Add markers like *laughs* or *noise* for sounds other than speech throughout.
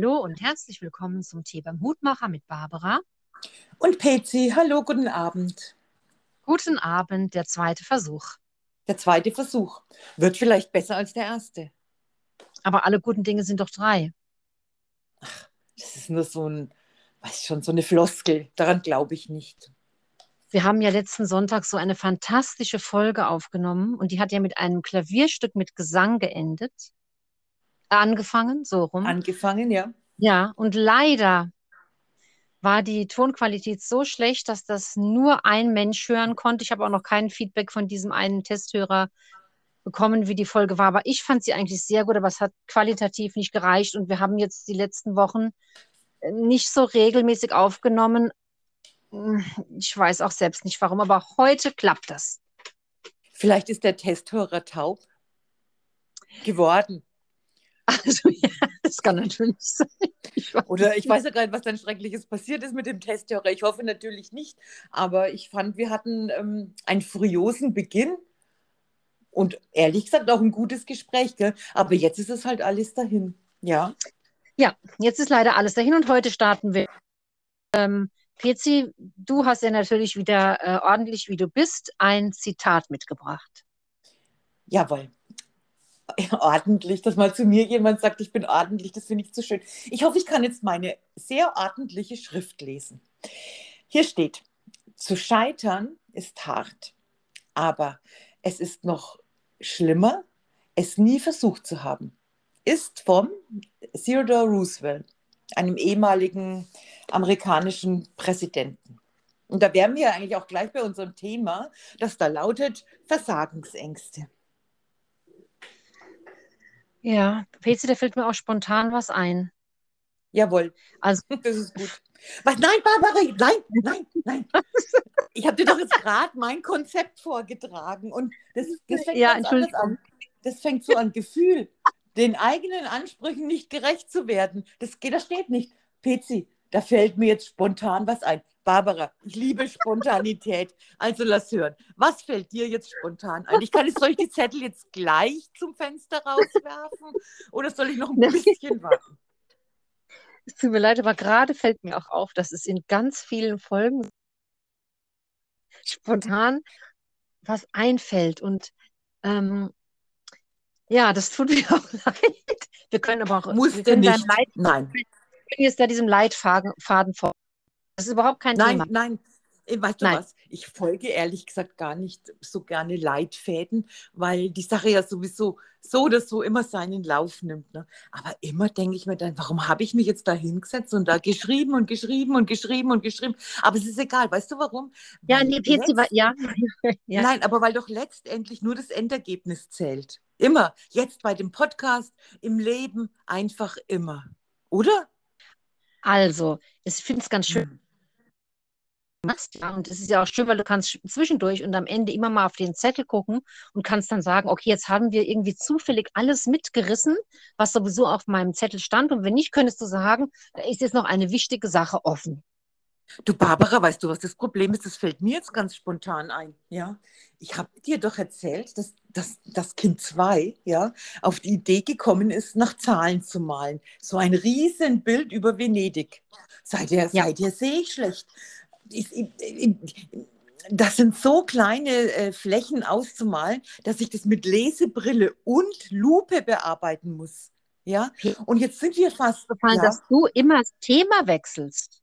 Hallo und herzlich willkommen zum Tee beim Hutmacher mit Barbara. Und Pezi, hallo, guten Abend. Guten Abend, der zweite Versuch. Der zweite Versuch wird vielleicht besser als der erste. Aber alle guten Dinge sind doch drei. Ach, das ist nur so ein, weiß schon, so eine Floskel. Daran glaube ich nicht. Wir haben ja letzten Sonntag so eine fantastische Folge aufgenommen und die hat ja mit einem Klavierstück mit Gesang geendet. Angefangen, so rum. Angefangen, ja. Ja, und leider war die Tonqualität so schlecht, dass das nur ein Mensch hören konnte. Ich habe auch noch kein Feedback von diesem einen Testhörer bekommen, wie die Folge war. Aber ich fand sie eigentlich sehr gut, aber es hat qualitativ nicht gereicht. Und wir haben jetzt die letzten Wochen äh, nicht so regelmäßig aufgenommen. Ich weiß auch selbst nicht warum, aber heute klappt das. Vielleicht ist der Testhörer taub geworden. Also ja, das kann natürlich sein. Ich Oder ich weiß ja gar nicht, was dann Schreckliches passiert ist mit dem Testhörer. Ich hoffe natürlich nicht. Aber ich fand, wir hatten ähm, einen furiosen Beginn und ehrlich gesagt auch ein gutes Gespräch. Gell? Aber jetzt ist es halt alles dahin. Ja. Ja, jetzt ist leider alles dahin und heute starten wir. Ähm, Pezi, du hast ja natürlich wieder äh, ordentlich, wie du bist, ein Zitat mitgebracht. Jawohl. *laughs* ordentlich, dass mal zu mir jemand sagt, ich bin ordentlich, das finde ich zu schön. Ich hoffe, ich kann jetzt meine sehr ordentliche Schrift lesen. Hier steht, zu scheitern ist hart, aber es ist noch schlimmer, es nie versucht zu haben. Ist vom Theodore Roosevelt, einem ehemaligen amerikanischen Präsidenten. Und da wären wir eigentlich auch gleich bei unserem Thema, das da lautet Versagensängste. Ja, Pezi, da fällt mir auch spontan was ein. Jawohl. Also, *laughs* das ist gut. Was? Nein, Barbara, nein, nein, nein. *laughs* Ich habe dir doch jetzt gerade mein Konzept vorgetragen und das, das fängt ja, anders an. Das fängt so an Gefühl, den eigenen Ansprüchen nicht gerecht zu werden. Das das steht nicht. Pezi, da fällt mir jetzt spontan was ein. Barbara, ich liebe Spontanität. Also lass hören. Was fällt dir jetzt spontan ein? Ich kann jetzt, soll ich die Zettel jetzt gleich zum Fenster rauswerfen oder soll ich noch ein bisschen warten? Es tut mir leid, aber gerade fällt mir auch auf, dass es in ganz vielen Folgen spontan was einfällt. Und ähm, ja, das tut mir *laughs* auch leid. Wir können aber auch. Musste nicht. Leid, Nein. Können jetzt da diesem Leitfaden folgen. Das ist überhaupt kein nein, Thema. Nein, nein. Weißt du nein. was? Ich folge ehrlich gesagt gar nicht so gerne Leitfäden, weil die Sache ja sowieso so oder so immer seinen Lauf nimmt. Ne? Aber immer denke ich mir dann, warum habe ich mich jetzt da hingesetzt und da geschrieben und geschrieben und geschrieben und geschrieben? Aber es ist egal. Weißt du warum? Ja, weil nee, Pezi, letzt... ja. *laughs* ja. Nein, aber weil doch letztendlich nur das Endergebnis zählt. Immer. Jetzt bei dem Podcast, im Leben, einfach immer. Oder? Also, ich finde es ganz schön. Mhm machst. Ja, und es ist ja auch schön, weil du kannst zwischendurch und am Ende immer mal auf den Zettel gucken und kannst dann sagen, okay, jetzt haben wir irgendwie zufällig alles mitgerissen, was sowieso auf meinem Zettel stand. Und wenn nicht, könntest du sagen, da ist jetzt noch eine wichtige Sache offen. Du Barbara, weißt du, was das Problem ist? Das fällt mir jetzt ganz spontan ein. Ja, ich habe dir doch erzählt, dass, dass das Kind 2 ja, auf die Idee gekommen ist, nach Zahlen zu malen. So ein Riesenbild über Venedig. Seither, ja. seither sehe ich schlecht das sind so kleine äh, Flächen auszumalen, dass ich das mit Lesebrille und Lupe bearbeiten muss. Ja, und jetzt sind wir fast. Gefallen, ja. dass du immer das Thema wechselst.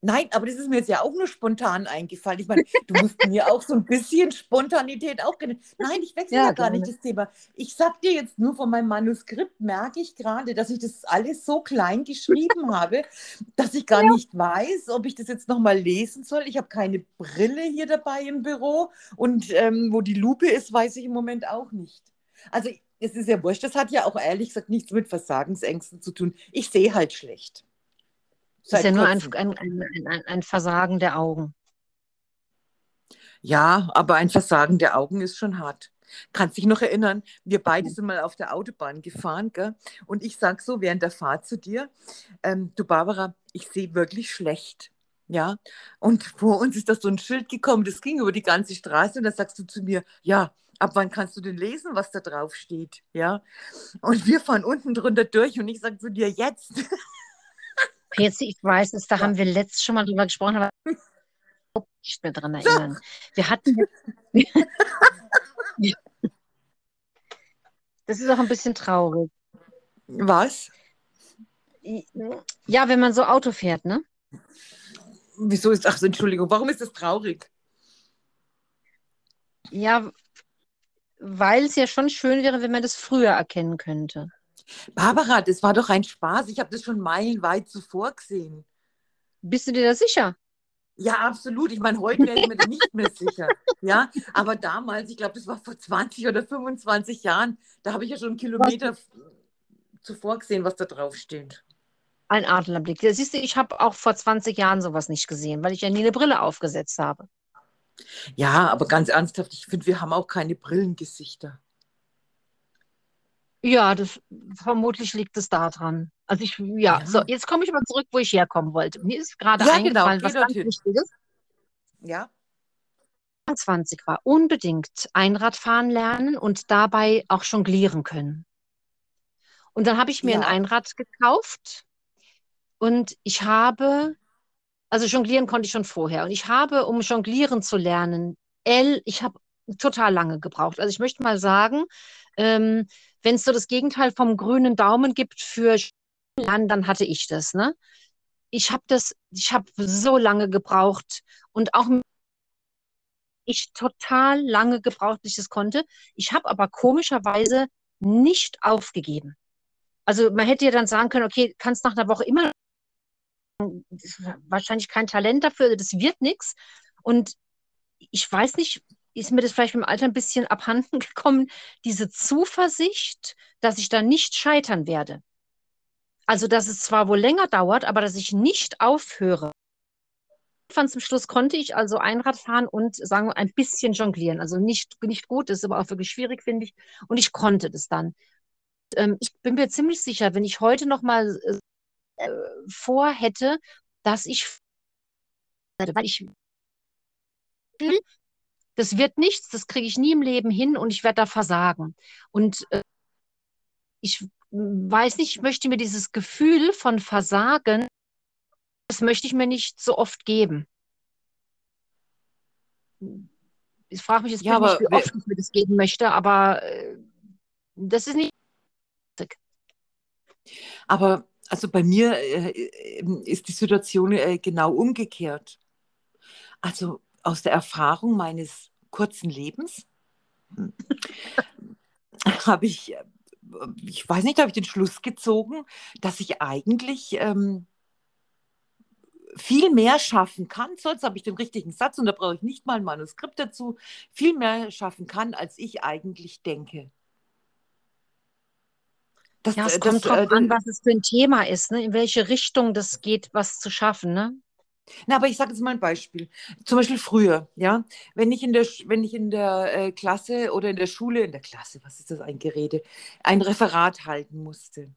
Nein, aber das ist mir jetzt ja auch nur spontan eingefallen. Ich meine, du musst *laughs* mir auch so ein bisschen Spontanität auch kennen. Nein, ich wechsle ja, ja gar nicht das Thema. Ich sag dir jetzt nur von meinem Manuskript, merke ich gerade, dass ich das alles so klein geschrieben *laughs* habe, dass ich gar ja. nicht weiß, ob ich das jetzt nochmal lesen soll. Ich habe keine Brille hier dabei im Büro und ähm, wo die Lupe ist, weiß ich im Moment auch nicht. Also es ist ja wurscht, das hat ja auch ehrlich gesagt nichts mit Versagensängsten zu tun. Ich sehe halt schlecht. Das ist ja nur ein, ein, ein, ein, Versagen der Augen. Ja, aber ein Versagen der Augen ist schon hart. Kannst dich noch erinnern, wir beide sind mal auf der Autobahn gefahren, gell? und ich sage so während der Fahrt zu dir, ähm, du Barbara, ich sehe wirklich schlecht. Ja, und vor uns ist da so ein Schild gekommen, das ging über die ganze Straße und da sagst du zu mir, ja, ab wann kannst du denn lesen, was da drauf steht? Ja, und wir fahren unten drunter durch und ich sage zu dir, jetzt. *laughs* PC, ich weiß es, da ja. haben wir letztes schon mal drüber gesprochen, aber nicht mehr dran erinnern. Wir hatten *laughs* Das ist auch ein bisschen traurig. Was? Ja, wenn man so Auto fährt, ne? Wieso ist, ach, Entschuldigung, warum ist das traurig? Ja, weil es ja schon schön wäre, wenn man das früher erkennen könnte. Barbara, das war doch ein Spaß. Ich habe das schon meilenweit zuvor gesehen. Bist du dir da sicher? Ja, absolut. Ich meine, heute wäre ich mir da nicht mehr sicher. Ja, aber damals, ich glaube, das war vor 20 oder 25 Jahren, da habe ich ja schon einen Kilometer zuvor gesehen, was da drauf steht. Ein Adlerblick. Ja, siehst du, ich habe auch vor 20 Jahren sowas nicht gesehen, weil ich ja nie eine Brille aufgesetzt habe. Ja, aber ganz ernsthaft, ich finde, wir haben auch keine Brillengesichter. Ja, das, vermutlich liegt es daran. Also ich, ja, ja. so, jetzt komme ich mal zurück, wo ich herkommen wollte. Mir ist gerade ja, genau, eingefallen, genau, was ganz Wichtiges. Ja. 20 war unbedingt Einradfahren lernen und dabei auch jonglieren können. Und dann habe ich mir ja. ein Einrad gekauft und ich habe, also jonglieren konnte ich schon vorher. Und ich habe, um jonglieren zu lernen, L, ich habe total lange gebraucht. Also ich möchte mal sagen, ähm, wenn es so das Gegenteil vom grünen Daumen gibt für Lernen, dann hatte ich das. Ne? Ich habe das, ich habe so lange gebraucht und auch ich total lange gebraucht, bis ich das konnte. Ich habe aber komischerweise nicht aufgegeben. Also man hätte ja dann sagen können, okay, kannst nach einer Woche immer wahrscheinlich kein Talent dafür, das wird nichts. Und ich weiß nicht, ist mir das vielleicht im Alter ein bisschen abhanden *laughs* gekommen, diese Zuversicht, dass ich da nicht scheitern werde. Also, dass es zwar wohl länger dauert, aber dass ich nicht aufhöre. Von zum Schluss konnte ich also Einrad fahren und sagen wir ein bisschen jonglieren. Also nicht, nicht gut, ist aber auch wirklich schwierig, finde ich. Und ich konnte das dann. Ähm, ich bin mir ziemlich sicher, wenn ich heute noch mal äh, vorhätte, dass ich, weil ich das wird nichts, das kriege ich nie im Leben hin und ich werde da versagen. Und äh, ich weiß nicht, ich möchte mir dieses Gefühl von Versagen, das möchte ich mir nicht so oft geben. Ich frage mich jetzt ja, nicht, wie oft ich mir das geben möchte, aber äh, das ist nicht. Aber also bei mir äh, ist die Situation äh, genau umgekehrt. Also aus der Erfahrung meines kurzen Lebens *laughs* hm, habe ich, ich weiß nicht, habe ich den Schluss gezogen, dass ich eigentlich ähm, viel mehr schaffen kann, sonst habe ich den richtigen Satz und da brauche ich nicht mal ein Manuskript dazu, viel mehr schaffen kann, als ich eigentlich denke. Das, ja, es äh, kommt drauf äh, an, was es für ein Thema ist, ne? in welche Richtung das geht, was zu schaffen. Ne? Na, aber ich sage jetzt mal ein Beispiel. Zum Beispiel früher, ja, wenn ich in der, wenn ich in der äh, Klasse oder in der Schule, in der Klasse, was ist das ein Gerede, ein Referat halten musste,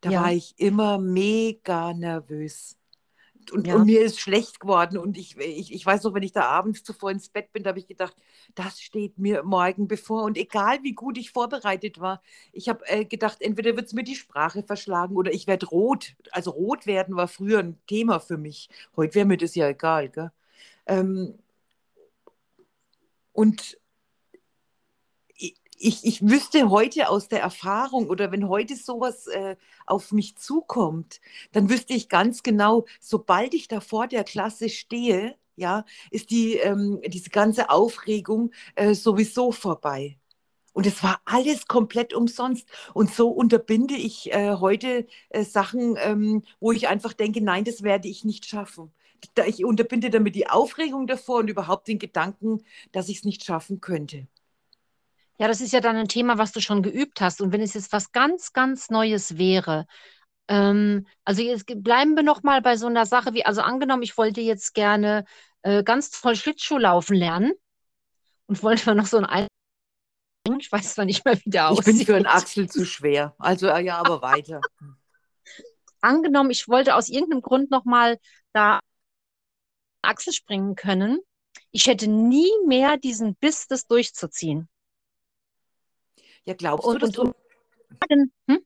da ja. war ich immer mega nervös und, ja. und, mir ist schlecht geworden. Und ich, ich, ich weiß noch, wenn ich da abends zuvor ins Bett bin, da habe ich gedacht, das steht mir morgen bevor. Und egal wie gut ich vorbereitet war, ich habe äh, gedacht, entweder wird es mir die Sprache verschlagen oder ich werde rot. Also rot werden war früher ein Thema für mich. Heute wäre mir das ja egal. Gell? Ähm, und ich, ich wüsste heute aus der Erfahrung oder wenn heute sowas äh, auf mich zukommt, dann wüsste ich ganz genau, sobald ich da vor der Klasse stehe, ja, ist die, ähm, diese ganze Aufregung äh, sowieso vorbei. Und es war alles komplett umsonst. Und so unterbinde ich äh, heute äh, Sachen, ähm, wo ich einfach denke, nein, das werde ich nicht schaffen. Ich unterbinde damit die Aufregung davor und überhaupt den Gedanken, dass ich es nicht schaffen könnte. Ja, das ist ja dann ein Thema, was du schon geübt hast. Und wenn es jetzt was ganz, ganz Neues wäre, ähm, also jetzt bleiben wir noch mal bei so einer Sache wie, also angenommen, ich wollte jetzt gerne äh, ganz toll Schlittschuh laufen lernen und wollte mal noch so ein ich weiß zwar nicht mehr, wie der aussieht. Ich bin für einen Axel zu schwer. Also ja, aber weiter. Angenommen, ich wollte aus irgendeinem Grund noch mal da Axel springen können. Ich hätte nie mehr diesen Biss, das durchzuziehen. Ja, glaubst und, du, dass und, du... Hm?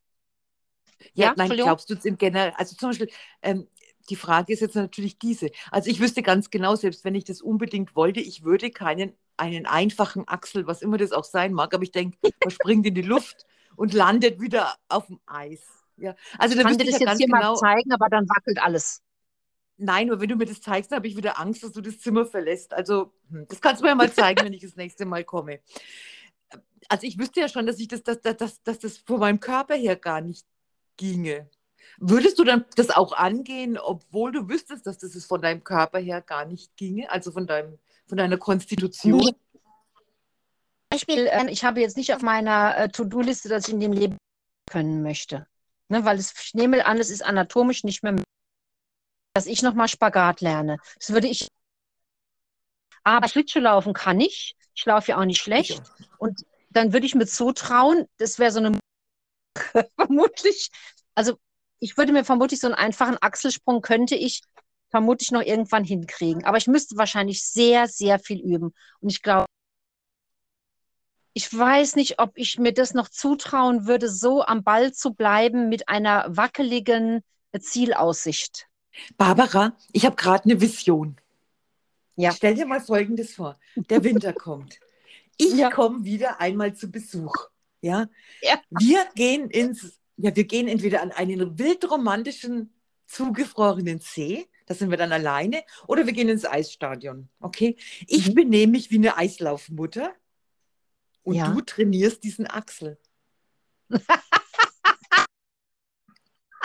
Ja, ja, nein, glaubst du im Generell, also zum Beispiel, ähm, die Frage ist jetzt natürlich diese. Also ich wüsste ganz genau, selbst wenn ich das unbedingt wollte, ich würde keinen einen einfachen Achsel, was immer das auch sein mag, aber ich denke, man *laughs* springt in die Luft und landet wieder auf dem Eis. Ja. Also da kann dir das ja jetzt hier genau, mal zeigen, aber dann wackelt alles. Nein, aber wenn du mir das zeigst, habe ich wieder Angst, dass du das Zimmer verlässt. Also hm, das kannst du mir ja mal zeigen, wenn ich das nächste Mal komme. Also ich wüsste ja schon, dass ich das, dass, dass, dass das von meinem Körper her gar nicht ginge. Würdest du dann das auch angehen, obwohl du wüsstest, dass das von deinem Körper her gar nicht ginge, also von, deinem, von deiner Konstitution? Beispiel, ähm, ich habe jetzt nicht auf meiner äh, To-Do-Liste, dass ich in dem Leben können möchte. Ne, weil es, ich nehme an, es ist anatomisch nicht mehr möglich, dass ich nochmal Spagat lerne. Das würde ich. Aber Schlittschuhlaufen kann ich. Ich laufe ja auch nicht schlecht. Und dann würde ich mir zutrauen, das wäre so eine *laughs* vermutlich, also ich würde mir vermutlich so einen einfachen Achselsprung könnte ich vermutlich noch irgendwann hinkriegen. Aber ich müsste wahrscheinlich sehr, sehr viel üben. Und ich glaube, ich weiß nicht, ob ich mir das noch zutrauen würde, so am Ball zu bleiben mit einer wackeligen Zielaussicht. Barbara, ich habe gerade eine Vision. Ja. Stell dir mal Folgendes vor. Der Winter kommt. Ich ja. komme wieder einmal zu Besuch. Ja? ja? Wir gehen ins ja, wir gehen entweder an einen wildromantischen, zugefrorenen See, da sind wir dann alleine, oder wir gehen ins Eisstadion. Okay? Ich mhm. benehme mich wie eine Eislaufmutter und ja. du trainierst diesen Axel. *laughs*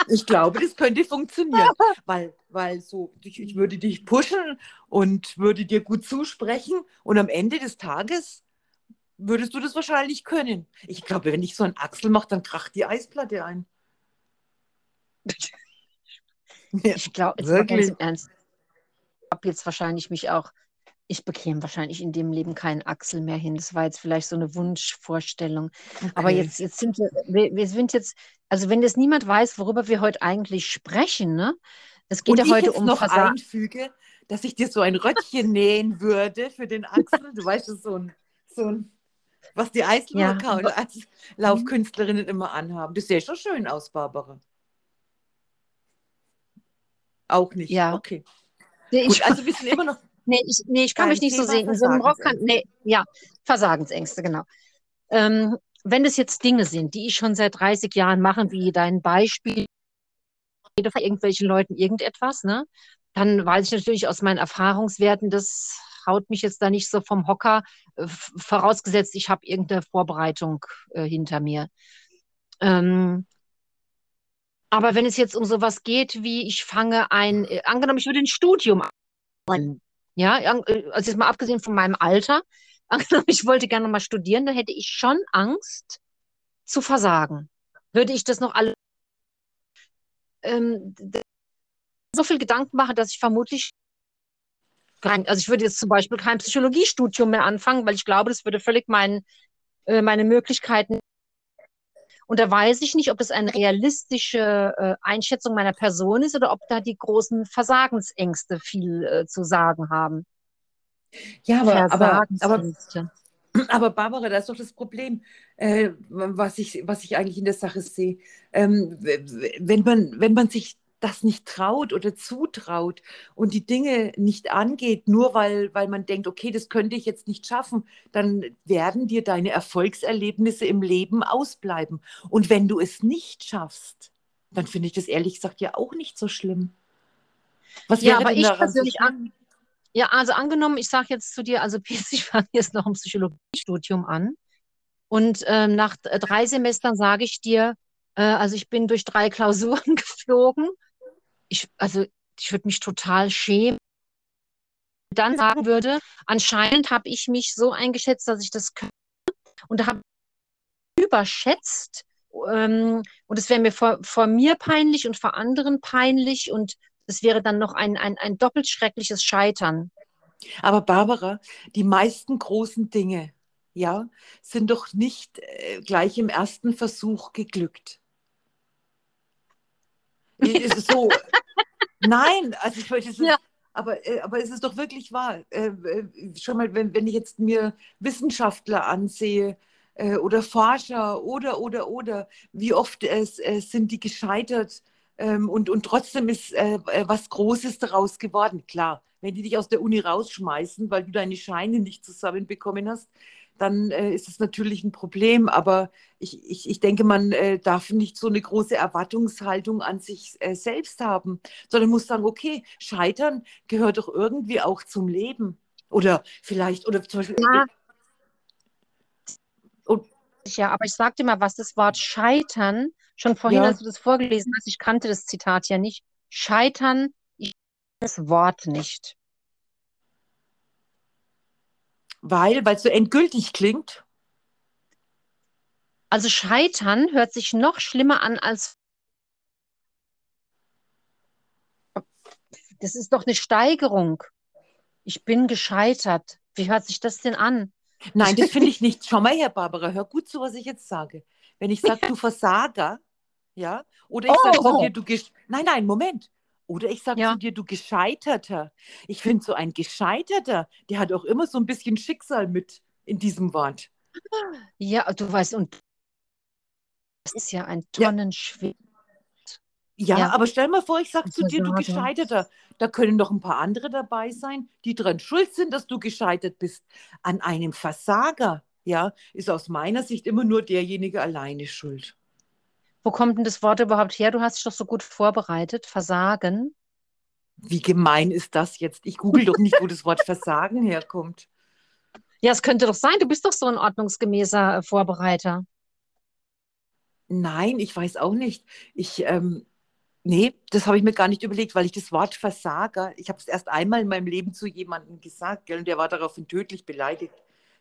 ich glaube, das könnte funktionieren, *laughs* weil, weil so, ich, ich würde dich pushen und würde dir gut zusprechen und am Ende des Tages würdest du das wahrscheinlich können. Ich glaube, wenn ich so einen Axel mache, dann kracht die Eisplatte ein. *laughs* ich glaube, jetzt ganz im Ernst. Ich habe jetzt wahrscheinlich mich auch, ich bekäme wahrscheinlich in dem Leben keinen Axel mehr hin. Das war jetzt vielleicht so eine Wunschvorstellung. Okay. Aber jetzt, jetzt sind wir, wir, wir sind jetzt, also wenn das niemand weiß, worüber wir heute eigentlich sprechen, ne? Es geht Und ja heute um noch Versa einfüge, dass ich dir so ein Röttchen *laughs* nähen würde für den Axel. Du weißt, das ist so ein, so ein was die Eislaufkünstler ja. als Laufkünstlerinnen immer anhaben. Das sähe schon schön aus, Barbara. Auch nicht. Ja. Okay. Nee, Gut, also *laughs* wir sind immer noch. Nee, ich, nee, ich kann mich nicht Thema so sehen. In so einem Rock kann, nee, ja, Versagensängste, genau. Ähm, wenn das jetzt Dinge sind, die ich schon seit 30 Jahren mache, wie dein Beispiel, von irgendwelchen Leuten irgendetwas, ne, dann weiß ich natürlich aus meinen Erfahrungswerten, das haut mich jetzt da nicht so vom Hocker, äh, vorausgesetzt, ich habe irgendeine Vorbereitung äh, hinter mir. Ähm, aber wenn es jetzt um sowas geht, wie ich fange ein, äh, angenommen, ich würde ein Studium an, ja, äh, also jetzt mal abgesehen von meinem Alter, *laughs* angenommen, ich wollte gerne mal studieren, dann hätte ich schon Angst zu versagen. Würde ich das noch alle ähm, so viel Gedanken machen, dass ich vermutlich kein, also ich würde jetzt zum Beispiel kein Psychologiestudium mehr anfangen, weil ich glaube, das würde völlig mein, äh, meine Möglichkeiten. Und da weiß ich nicht, ob das eine realistische äh, Einschätzung meiner Person ist oder ob da die großen Versagensängste viel äh, zu sagen haben. Ja, aber, aber, aber, aber Barbara, das ist doch das Problem, äh, was, ich, was ich eigentlich in der Sache sehe. Ähm, wenn, man, wenn man sich das nicht traut oder zutraut und die Dinge nicht angeht, nur weil, weil man denkt, okay, das könnte ich jetzt nicht schaffen, dann werden dir deine Erfolgserlebnisse im Leben ausbleiben. Und wenn du es nicht schaffst, dann finde ich das ehrlich gesagt ja auch nicht so schlimm. Was ja, aber ich persönlich an, ja, also angenommen, ich sage jetzt zu dir, also *laughs* ich fange jetzt noch ein Psychologiestudium an und ähm, nach drei Semestern sage ich dir, äh, also ich bin durch drei Klausuren *laughs* geflogen ich, also ich würde mich total schämen, dann sagen würde, anscheinend habe ich mich so eingeschätzt, dass ich das könnte und habe überschätzt ähm, und es wäre mir vor, vor mir peinlich und vor anderen peinlich und es wäre dann noch ein, ein, ein doppelt schreckliches Scheitern. Aber Barbara, die meisten großen Dinge, ja, sind doch nicht äh, gleich im ersten Versuch geglückt. Es ist so, *laughs* Nein, also ich wollte ja. aber, äh, aber es ist doch wirklich wahr. Äh, äh, schon mal, wenn, wenn ich jetzt mir Wissenschaftler ansehe oder Forscher oder, oder, oder, wie oft es, es sind die gescheitert, ähm, und, und trotzdem ist äh, äh, was Großes daraus geworden. Klar, wenn die dich aus der Uni rausschmeißen, weil du deine Scheine nicht zusammenbekommen hast, dann äh, ist es natürlich ein Problem. Aber ich, ich, ich denke, man äh, darf nicht so eine große Erwartungshaltung an sich äh, selbst haben, sondern muss sagen, okay, Scheitern gehört doch irgendwie auch zum Leben. Oder vielleicht, oder zum Beispiel. Ja. Und, ja, aber ich sag dir mal, was das Wort Scheitern, schon vorhin, ja. als du das vorgelesen hast, ich kannte das Zitat ja nicht. Scheitern, ich das Wort nicht. Weil, weil es so endgültig klingt? Also Scheitern hört sich noch schlimmer an als. Das ist doch eine Steigerung. Ich bin gescheitert. Wie hört sich das denn an? Nein, das *laughs* finde ich nicht. Schau mal her, Barbara, hör gut zu, was ich jetzt sage. Wenn ich sage, *laughs* du Versager, ja, oder ich oh. sage dir, du Gesch Nein, nein, Moment. Oder ich sage ja. zu dir, du Gescheiterter. Ich finde, so ein Gescheiterter, der hat auch immer so ein bisschen Schicksal mit in diesem Wort. Ja, du weißt, und das ist ja ein Tonnenschwert. Ja. ja. aber stell mal vor, ich sage zu dir, du Gescheiterter. Da können noch ein paar andere dabei sein, die daran schuld sind, dass du gescheitert bist. An einem Versager, ja, ist aus meiner Sicht immer nur derjenige alleine schuld. Wo kommt denn das Wort überhaupt her? Du hast dich doch so gut vorbereitet. Versagen. Wie gemein ist das jetzt? Ich google doch nicht, wo das Wort Versagen herkommt. Ja, es könnte doch sein. Du bist doch so ein ordnungsgemäßer äh, Vorbereiter. Nein, ich weiß auch nicht. Ich, ähm, nee, das habe ich mir gar nicht überlegt, weil ich das Wort Versager, ich habe es erst einmal in meinem Leben zu jemandem gesagt, gell, und der war daraufhin tödlich beleidigt.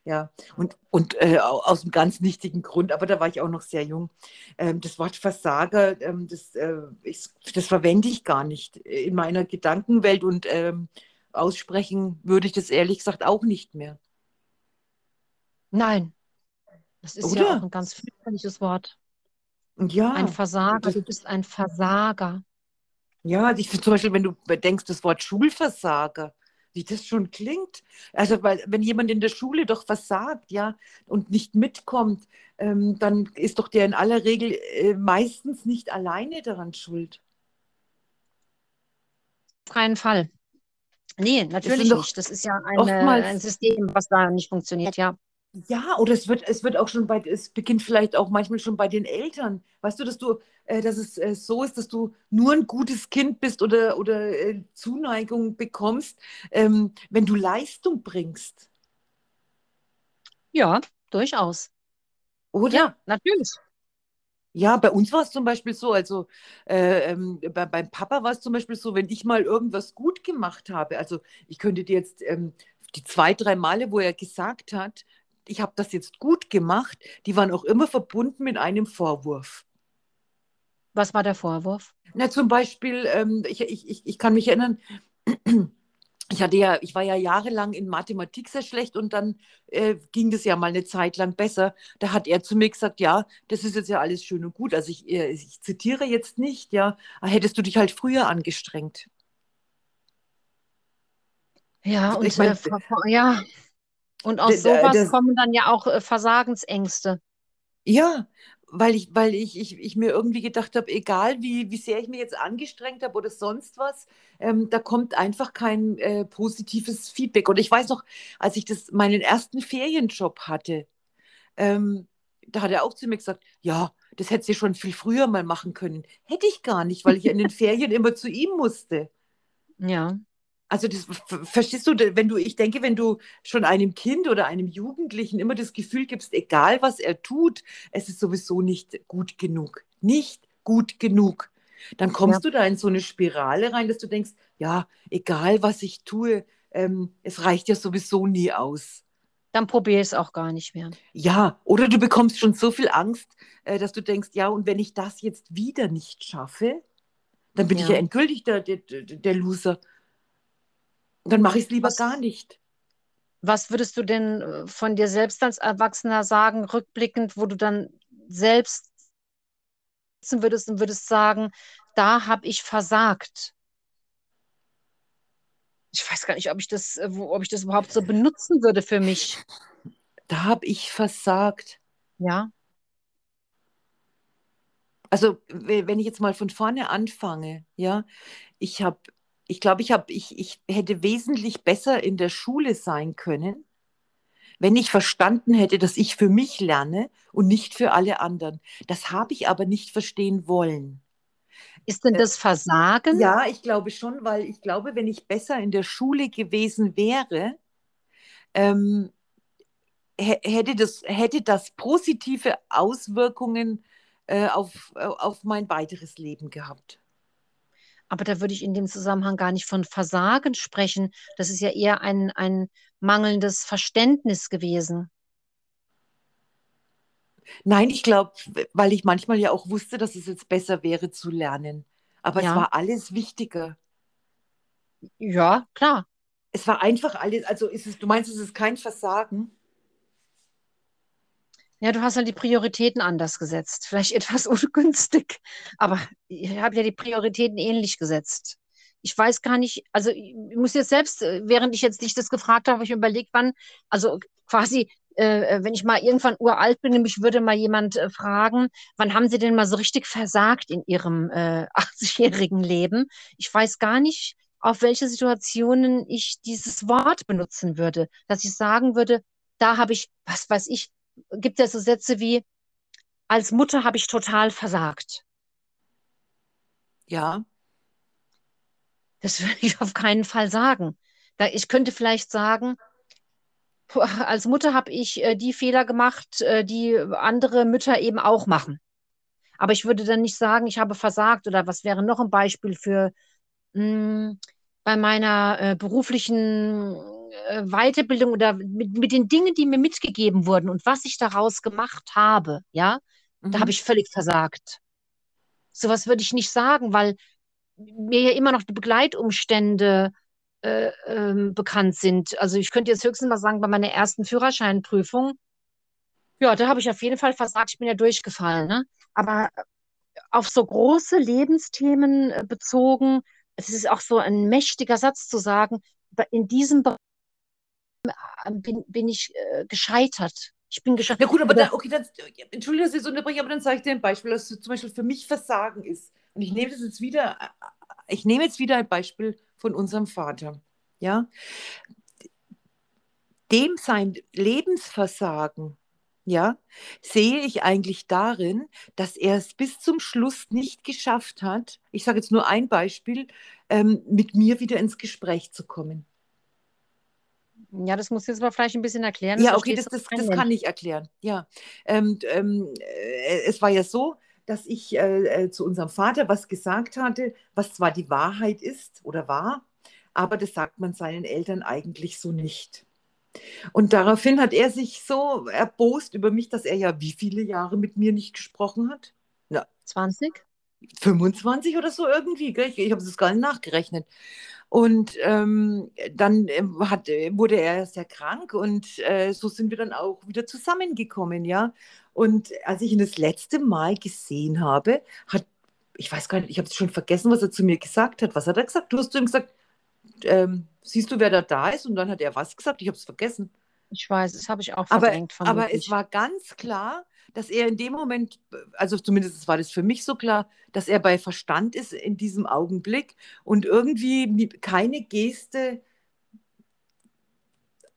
Ja, und, und äh, aus einem ganz nichtigen Grund, aber da war ich auch noch sehr jung. Ähm, das Wort Versager, ähm, das, äh, ich, das verwende ich gar nicht in meiner Gedankenwelt und ähm, aussprechen würde ich das ehrlich gesagt auch nicht mehr. Nein, das ist Oder? ja auch ein ganz fürchterliches Wort. Ja. Ein Versager, du bist ein Versager. Ja, ich finde zum Beispiel, wenn du denkst, das Wort Schulversager, wie das schon klingt. Also, weil, wenn jemand in der Schule doch versagt, ja, und nicht mitkommt, ähm, dann ist doch der in aller Regel äh, meistens nicht alleine daran schuld. Auf keinen Fall. Nee, natürlich das nicht. Das ist ja eine, ein System, was da nicht funktioniert, ja. Ja, oder es wird, es wird auch schon bei, es beginnt vielleicht auch manchmal schon bei den Eltern. Weißt du, dass du, äh, dass es äh, so ist, dass du nur ein gutes Kind bist oder, oder äh, Zuneigung bekommst, ähm, wenn du Leistung bringst. Ja, durchaus. Oder? Ja, natürlich. Ja, bei uns war es zum Beispiel so, also äh, ähm, bei, beim Papa war es zum Beispiel so, wenn ich mal irgendwas gut gemacht habe, also ich könnte dir jetzt ähm, die zwei, drei Male, wo er gesagt hat, ich habe das jetzt gut gemacht, die waren auch immer verbunden mit einem Vorwurf. Was war der Vorwurf? Na, zum Beispiel, ähm, ich, ich, ich kann mich erinnern, *clears throat* ich hatte ja, ich war ja jahrelang in Mathematik sehr schlecht und dann äh, ging das ja mal eine Zeit lang besser. Da hat er zu mir gesagt, ja, das ist jetzt ja alles schön und gut. Also ich, äh, ich zitiere jetzt nicht, ja, hättest du dich halt früher angestrengt. Ja, und ich mein, äh, ja, und aus sowas das, kommen dann ja auch äh, Versagensängste. Ja, weil ich, weil ich, ich, ich mir irgendwie gedacht habe, egal wie, wie sehr ich mir jetzt angestrengt habe oder sonst was, ähm, da kommt einfach kein äh, positives Feedback. Und ich weiß noch, als ich das, meinen ersten Ferienjob hatte, ähm, da hat er auch zu mir gesagt, ja, das hätte sie schon viel früher mal machen können. Hätte ich gar nicht, weil ich in den *laughs* Ferien immer zu ihm musste. Ja. Also das verstehst du, wenn du, ich denke, wenn du schon einem Kind oder einem Jugendlichen immer das Gefühl gibst, egal was er tut, es ist sowieso nicht gut genug. Nicht gut genug. Dann kommst ja. du da in so eine Spirale rein, dass du denkst, ja, egal was ich tue, ähm, es reicht ja sowieso nie aus. Dann probiere es auch gar nicht mehr. Ja, oder du bekommst schon so viel Angst, äh, dass du denkst, ja, und wenn ich das jetzt wieder nicht schaffe, dann bin ja. ich ja endgültig der, der, der Loser. Dann mache ich es lieber was, gar nicht. Was würdest du denn äh, von dir selbst als Erwachsener sagen, rückblickend, wo du dann selbst sitzen würdest und würdest sagen, da habe ich versagt? Ich weiß gar nicht, ob ich das, äh, ob ich das überhaupt so benutzen würde für mich. Da habe ich versagt. Ja. Also wenn ich jetzt mal von vorne anfange, ja, ich habe, ich glaube, ich ich, ich hätte wesentlich besser in der Schule sein können, wenn ich verstanden hätte, dass ich für mich lerne und nicht für alle anderen. Das habe ich aber nicht verstehen wollen. Ist denn das Versagen? Ja, ich glaube schon, weil ich glaube, wenn ich besser in der Schule gewesen wäre, ähm, hätte, das, hätte das positive Auswirkungen äh, auf, auf mein weiteres Leben gehabt. Aber da würde ich in dem Zusammenhang gar nicht von Versagen sprechen. Das ist ja eher ein, ein mangelndes Verständnis gewesen. Nein, ich glaube, weil ich manchmal ja auch wusste, dass es jetzt besser wäre zu lernen. Aber ja. es war alles wichtiger. Ja, klar. Es war einfach alles, also ist es, du meinst, es ist kein Versagen? Ja, du hast halt die Prioritäten anders gesetzt. Vielleicht etwas *laughs* ungünstig, aber ich habe ja die Prioritäten ähnlich gesetzt. Ich weiß gar nicht, also ich muss jetzt selbst, äh, während ich jetzt dich das gefragt habe, habe ich überlegt, wann, also quasi, äh, äh, wenn ich mal irgendwann uralt bin, mich würde mal jemand äh, fragen, wann haben Sie denn mal so richtig versagt in Ihrem äh, *laughs* 80-jährigen Leben? Ich weiß gar nicht, auf welche Situationen ich dieses Wort benutzen würde, dass ich sagen würde, da habe ich, was weiß ich, gibt es so Sätze wie, als Mutter habe ich total versagt. Ja. Das würde ich auf keinen Fall sagen. Da, ich könnte vielleicht sagen, als Mutter habe ich äh, die Fehler gemacht, äh, die andere Mütter eben auch machen. Aber ich würde dann nicht sagen, ich habe versagt oder was wäre noch ein Beispiel für mh, hm, bei meiner äh, beruflichen äh, Weiterbildung oder mit, mit den Dingen, die mir mitgegeben wurden und was ich daraus gemacht habe, ja, mhm. da habe ich völlig versagt. Sowas würde ich nicht sagen, weil mir ja immer noch die Begleitumstände äh, ähm, bekannt sind. Also ich könnte jetzt höchstens mal sagen, bei meiner ersten Führerscheinprüfung, ja, da habe ich auf jeden Fall versagt, ich bin ja durchgefallen. Ne? Aber auf so große Lebensthemen äh, bezogen, es ist auch so ein mächtiger Satz zu sagen, in diesem Bereich bin, bin ich äh, gescheitert. Ich bin gescheitert. Ja gut, aber dann, okay, dann, entschuldige, dass ich so unterbreche, aber dann zeige ich dir ein Beispiel, dass zum Beispiel für mich Versagen ist. Und ich nehme das jetzt wieder, ich nehme jetzt wieder ein Beispiel von unserem Vater. Ja, dem sein Lebensversagen, ja, sehe ich eigentlich darin, dass er es bis zum Schluss nicht geschafft hat, ich sage jetzt nur ein Beispiel, ähm, mit mir wieder ins Gespräch zu kommen. Ja, das muss jetzt mal vielleicht ein bisschen erklären. Ja, okay, das, das, das kann ich erklären. Ja, ähm, ähm, äh, es war ja so, dass ich äh, äh, zu unserem Vater was gesagt hatte, was zwar die Wahrheit ist oder war, aber das sagt man seinen Eltern eigentlich so nicht. Und daraufhin hat er sich so erbost über mich, dass er ja wie viele Jahre mit mir nicht gesprochen hat? Na, 20? 25 oder so irgendwie. Gell? Ich, ich habe es gar nicht nachgerechnet. Und ähm, dann ähm, hat, wurde er sehr krank und äh, so sind wir dann auch wieder zusammengekommen, ja. Und als ich ihn das letzte Mal gesehen habe, hat, ich weiß gar nicht, ich habe es schon vergessen, was er zu mir gesagt hat. Was hat er gesagt? Du hast zu ihm gesagt, ähm, siehst du, wer da da ist? Und dann hat er was gesagt? Ich habe es vergessen. Ich weiß, das habe ich auch verdrängt. Aber, aber es war ganz klar, dass er in dem Moment, also zumindest war das für mich so klar, dass er bei Verstand ist in diesem Augenblick und irgendwie keine Geste,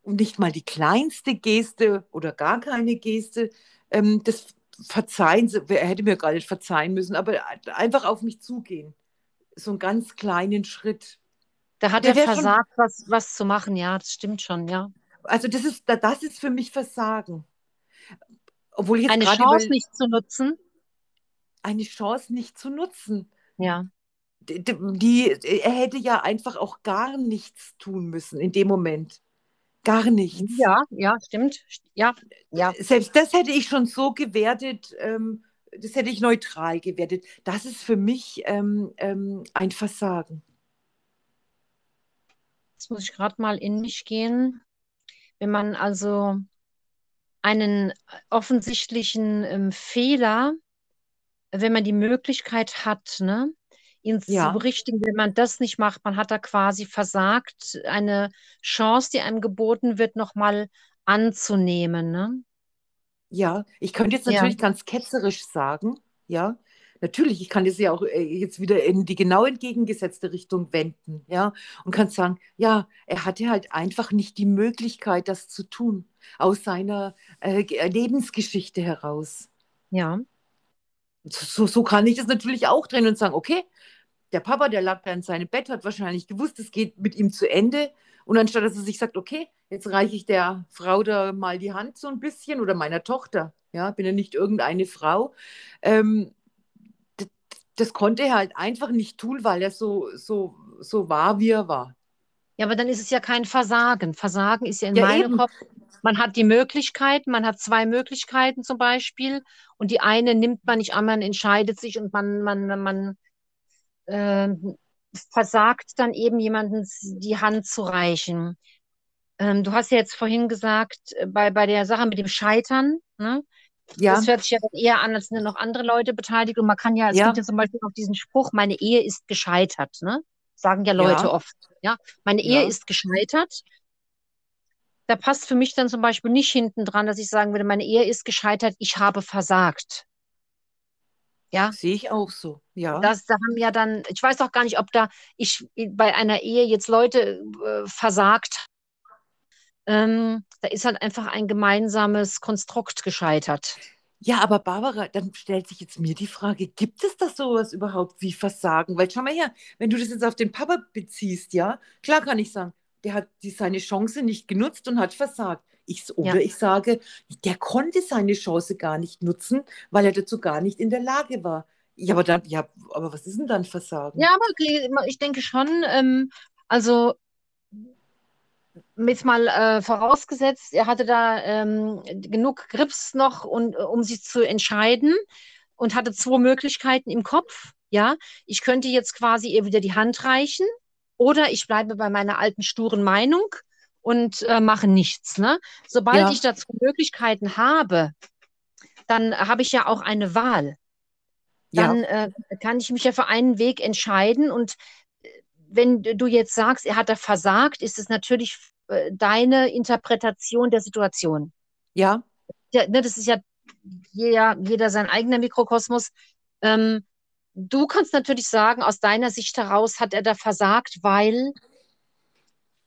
nicht mal die kleinste Geste oder gar keine Geste, ähm, das Verzeihen, er hätte mir gar nicht verzeihen müssen, aber einfach auf mich zugehen. So einen ganz kleinen Schritt. Da hat er versagt, schon, was, was zu machen, ja, das stimmt schon, ja. Also das ist, das ist für mich Versagen. Obwohl jetzt eine Chance nicht zu nutzen. Eine Chance nicht zu nutzen. Ja. Die, die, er hätte ja einfach auch gar nichts tun müssen in dem Moment. Gar nichts. Ja, ja, stimmt. Ja, ja. Selbst das hätte ich schon so gewertet, ähm, das hätte ich neutral gewertet. Das ist für mich ähm, ähm, ein Versagen. Jetzt muss ich gerade mal in mich gehen. Wenn man also einen offensichtlichen ähm, Fehler, wenn man die Möglichkeit hat, ne, ihn ja. zu berichtigen, wenn man das nicht macht, man hat da quasi versagt, eine Chance, die einem geboten wird, nochmal anzunehmen. Ne? Ja, ich könnte jetzt natürlich ja. ganz ketzerisch sagen, ja, natürlich, ich kann das ja auch äh, jetzt wieder in die genau entgegengesetzte Richtung wenden, ja, und kann sagen, ja, er hatte halt einfach nicht die Möglichkeit, das zu tun, aus seiner äh, Lebensgeschichte heraus. Ja. So, so kann ich das natürlich auch drehen und sagen, okay, der Papa, der lag da in seinem Bett, hat wahrscheinlich gewusst, es geht mit ihm zu Ende. Und anstatt dass er sich sagt, okay, jetzt reiche ich der Frau da mal die Hand so ein bisschen oder meiner Tochter, ja, bin ja nicht irgendeine Frau, ähm, das, konnte er halt einfach nicht tun, weil er so, so, so war, wie er war. Ja, aber dann ist es ja kein Versagen. Versagen ist ja in Ja, meinem eben. Kopf, man hat die Möglichkeit, man hat zwei Möglichkeiten zum Beispiel und die eine nimmt man nicht an, man entscheidet sich und man, man, man ähm, versagt dann eben jemandem die Hand zu reichen. Ähm, du hast ja jetzt vorhin gesagt, äh, bei, bei der Sache mit dem Scheitern, ne? Ja, Das hört sich ja dann eher an, als sind noch andere Leute beteiligt. Und man kann ja, es gibt ja, ja zum Beispiel auch diesen Spruch, meine Ehe ist gescheitert, ne? Sagen ja Leute ja, oft. Ja, meine Ehe ja, ist gescheitert. Da passt für mich dann zum Beispiel nicht hinten dran, dass ich sagen würde, meine Ehe ist gescheitert, ich habe versagt. Ja, sehe ich auch so. Ja, das, da haben ja dann, ich weiß auch gar nicht, ob da ich bei einer Ehe jetzt Leute äh, versagt. Ähm, da ist halt einfach ein gemeinsames Konstrukt gescheitert. ja, aber Barbara, dann stellt sich jetzt mir die Frage, gibt es das sowas überhaupt wie Versagen? Weil schau mal her, wenn du das jetzt auf den Papa beziehst, ja, klar kann ich sagen, der hat die, seine Chance nicht genutzt und hat versagt. Ich, oder Ja. ich sage, der konnte seine Chance gar nicht nutzen, weil er dazu gar nicht in der Lage war. Ja, aber dann, ja, aber was ist denn dann Versagen? Ja, aber ich denke schon, ähm, also jetzt mal äh, vorausgesetzt, er hatte da ähm, genug Grips noch, und, äh, um sich zu entscheiden und hatte zwei Möglichkeiten im Kopf. Ja, ich könnte jetzt quasi ihr wieder die Hand reichen oder ich bleibe bei meiner alten sturen Meinung und äh, mache nichts. Ne? Sobald ich Ja, dazu Möglichkeiten habe, dann habe ich ja auch eine Wahl. ja, Dann äh, kann ich mich ja für einen Weg entscheiden und wenn du jetzt sagst, er hat da versagt, ist es natürlich äh, deine Interpretation der Situation. ja, Ja, ne, das ist ja jeder, jeder sein eigener Mikrokosmos. Ähm, du kannst natürlich sagen, aus deiner Sicht heraus hat er da versagt, weil